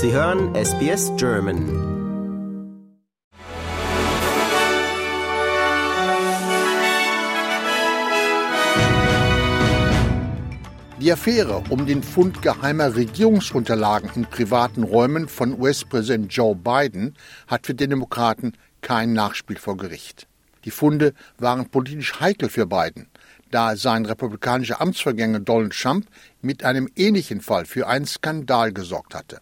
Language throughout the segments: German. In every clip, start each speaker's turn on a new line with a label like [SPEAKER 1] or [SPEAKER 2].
[SPEAKER 1] Sie hören SBS German.
[SPEAKER 2] Die Affäre um den Fund geheimer Regierungsunterlagen in privaten Räumen von US-Präsident Joe Biden hat für die Demokraten kein Nachspiel vor Gericht. Die Funde waren politisch heikel für Biden, da sein republikanischer Amtsvergänger Donald Trump mit einem ähnlichen Fall für einen Skandal gesorgt hatte.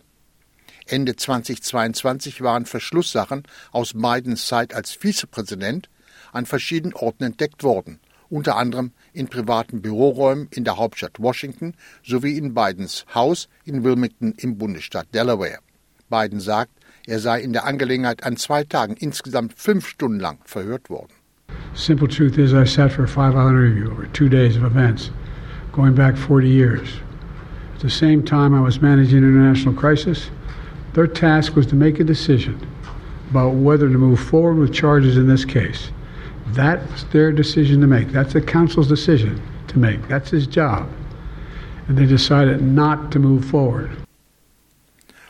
[SPEAKER 2] Ende 2022 waren Verschlusssachen aus Bidens Zeit als Vizepräsident an verschiedenen Orten entdeckt worden unter anderem in privaten Büroräumen in der Hauptstadt Washington sowie in Bidens Haus in Wilmington im Bundesstaat Delaware. Biden sagt, er sei in der Angelegenheit an zwei Tagen insgesamt fünf Stunden lang verhört worden.
[SPEAKER 3] Simple truth is, I sat for a five-hour interview over two days of events, going back 40 years. At the same time, I was managing an international crisis. Their task was to make a decision about whether to move forward with charges in this case. That's their decision to make. That's the council's decision to make. That's his job. And they decided not to move forward.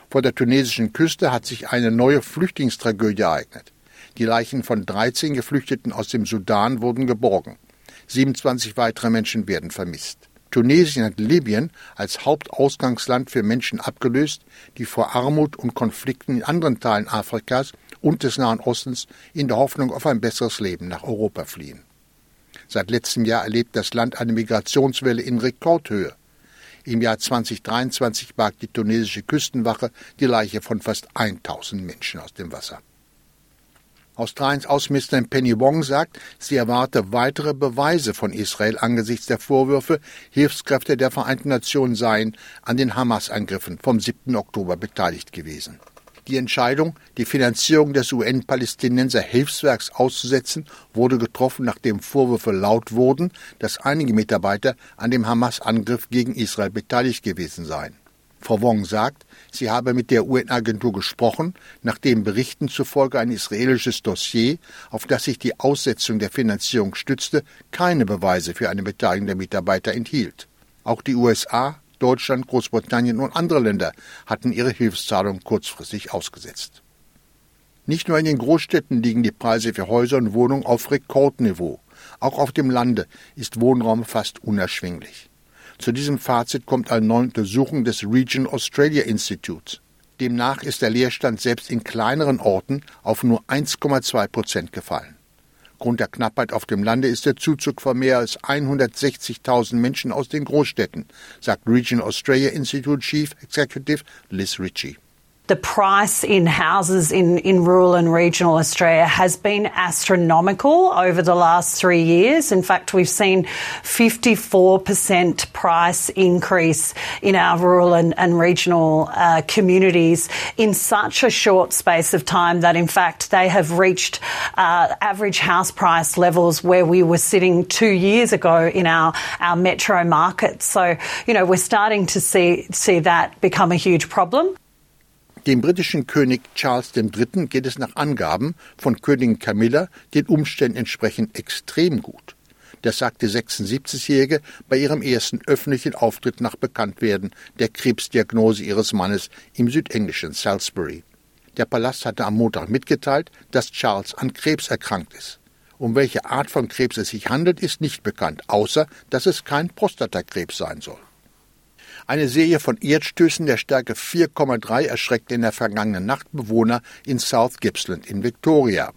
[SPEAKER 2] Vor der tunesischen Küste hat sich eine neue Flüchtlingstragödie ereignet. Die Leichen von 13 Geflüchteten aus dem Sudan wurden geborgen. 27 weitere Menschen werden vermisst. Tunesien hat Libyen als Hauptausgangsland für Menschen abgelöst, die vor Armut und Konflikten in anderen Teilen Afrikas und des Nahen Ostens in der Hoffnung auf ein besseres Leben nach Europa fliehen. Seit letztem Jahr erlebt das Land eine Migrationswelle in Rekordhöhe. Im Jahr 2023 barg die tunesische Küstenwache die Leiche von fast 1000 Menschen aus dem Wasser. Australiens Außenministerin Penny Wong sagt, sie erwarte weitere Beweise von Israel angesichts der Vorwürfe, Hilfskräfte der Vereinten Nationen seien an den Hamas-Angriffen vom 7. Oktober beteiligt gewesen. Die Entscheidung, die Finanzierung des UN-Palästinenser Hilfswerks auszusetzen, wurde getroffen, nachdem Vorwürfe laut wurden, dass einige Mitarbeiter an dem Hamas-Angriff gegen Israel beteiligt gewesen seien. Frau Wong sagt, sie habe mit der UN-Agentur gesprochen, nachdem Berichten zufolge ein israelisches Dossier, auf das sich die Aussetzung der Finanzierung stützte, keine Beweise für eine Beteiligung der Mitarbeiter enthielt. Auch die USA Deutschland, Großbritannien und andere Länder hatten ihre Hilfszahlungen kurzfristig ausgesetzt. Nicht nur in den Großstädten liegen die Preise für Häuser und Wohnungen auf Rekordniveau. Auch auf dem Lande ist Wohnraum fast unerschwinglich. Zu diesem Fazit kommt eine neue Untersuchung des Region Australia Institutes. Demnach ist der Leerstand selbst in kleineren Orten auf nur 1,2 Prozent gefallen. Grund der Knappheit auf dem Lande ist der Zuzug von mehr als 160.000 Menschen aus den Großstädten, sagt Region Australia Institute Chief Executive Liz Ritchie.
[SPEAKER 4] The price in houses in, in rural and regional Australia has been astronomical over the last three years. In fact, we've seen 54% price increase in our rural and, and regional uh, communities in such a short space of time that, in fact, they have reached uh, average house price levels where we were sitting two years ago in our, our metro markets. So, you know, we're starting to see, see that become a huge problem.
[SPEAKER 2] Dem britischen König Charles III. geht es nach Angaben von Königin Camilla den Umständen entsprechend extrem gut. Das sagte 76-Jährige bei ihrem ersten öffentlichen Auftritt nach Bekanntwerden der Krebsdiagnose ihres Mannes im südenglischen Salisbury. Der Palast hatte am Montag mitgeteilt, dass Charles an Krebs erkrankt ist. Um welche Art von Krebs es sich handelt, ist nicht bekannt, außer dass es kein Prostatakrebs sein soll. Eine Serie von Erdstößen der Stärke 4,3 erschreckte in der vergangenen Nacht Bewohner in South Gippsland in Victoria.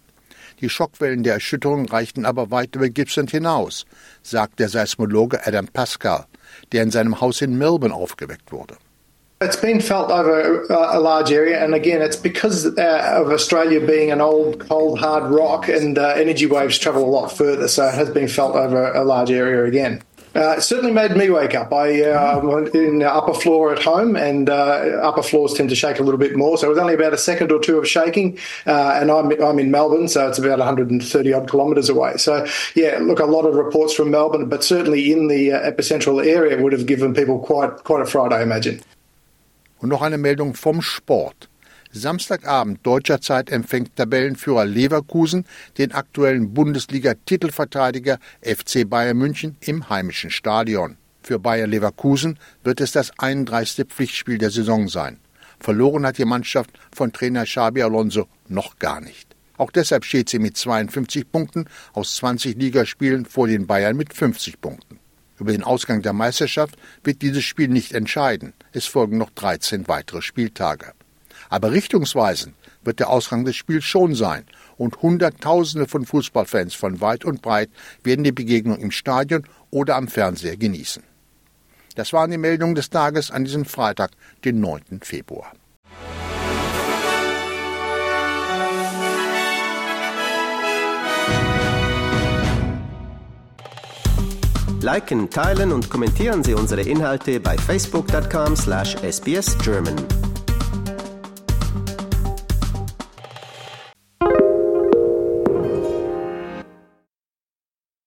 [SPEAKER 2] Die Schockwellen der Erschütterung reichten aber weit über Gippsland hinaus, sagt der Seismologe Adam Pascal, der in seinem Haus in Melbourne aufgeweckt wurde.
[SPEAKER 5] It's been felt over uh, a large area, and again, it's because uh, of Australia being an old, cold, hard rock, and uh, energy waves travel a lot further, so it has been felt over a large area again. Uh, it certainly made me wake up. I uh, went in the upper floor at home, and uh, upper floors tend to shake a little bit more. So it was only about a second or two of shaking, uh, and I'm I'm in Melbourne, so it's about 130 odd kilometres away. So yeah, look, a lot of reports from Melbourne, but certainly in the uh, epicentral area would have given people quite quite a fright, I imagine.
[SPEAKER 2] Und noch eine Meldung vom Sport. Samstagabend deutscher Zeit empfängt Tabellenführer Leverkusen den aktuellen Bundesliga-Titelverteidiger FC Bayern München im heimischen Stadion. Für Bayer Leverkusen wird es das 31. Pflichtspiel der Saison sein. Verloren hat die Mannschaft von Trainer Xabi Alonso noch gar nicht. Auch deshalb steht sie mit 52 Punkten aus 20 Ligaspielen vor den Bayern mit 50 Punkten. Über den Ausgang der Meisterschaft wird dieses Spiel nicht entscheiden. Es folgen noch 13 weitere Spieltage. Aber richtungsweisend wird der Ausgang des Spiels schon sein und Hunderttausende von Fußballfans von weit und breit werden die Begegnung im Stadion oder am Fernseher genießen. Das waren die Meldungen des Tages an diesem Freitag, den 9. Februar.
[SPEAKER 1] Liken, teilen und kommentieren Sie unsere Inhalte bei facebook.com/sbsgerman.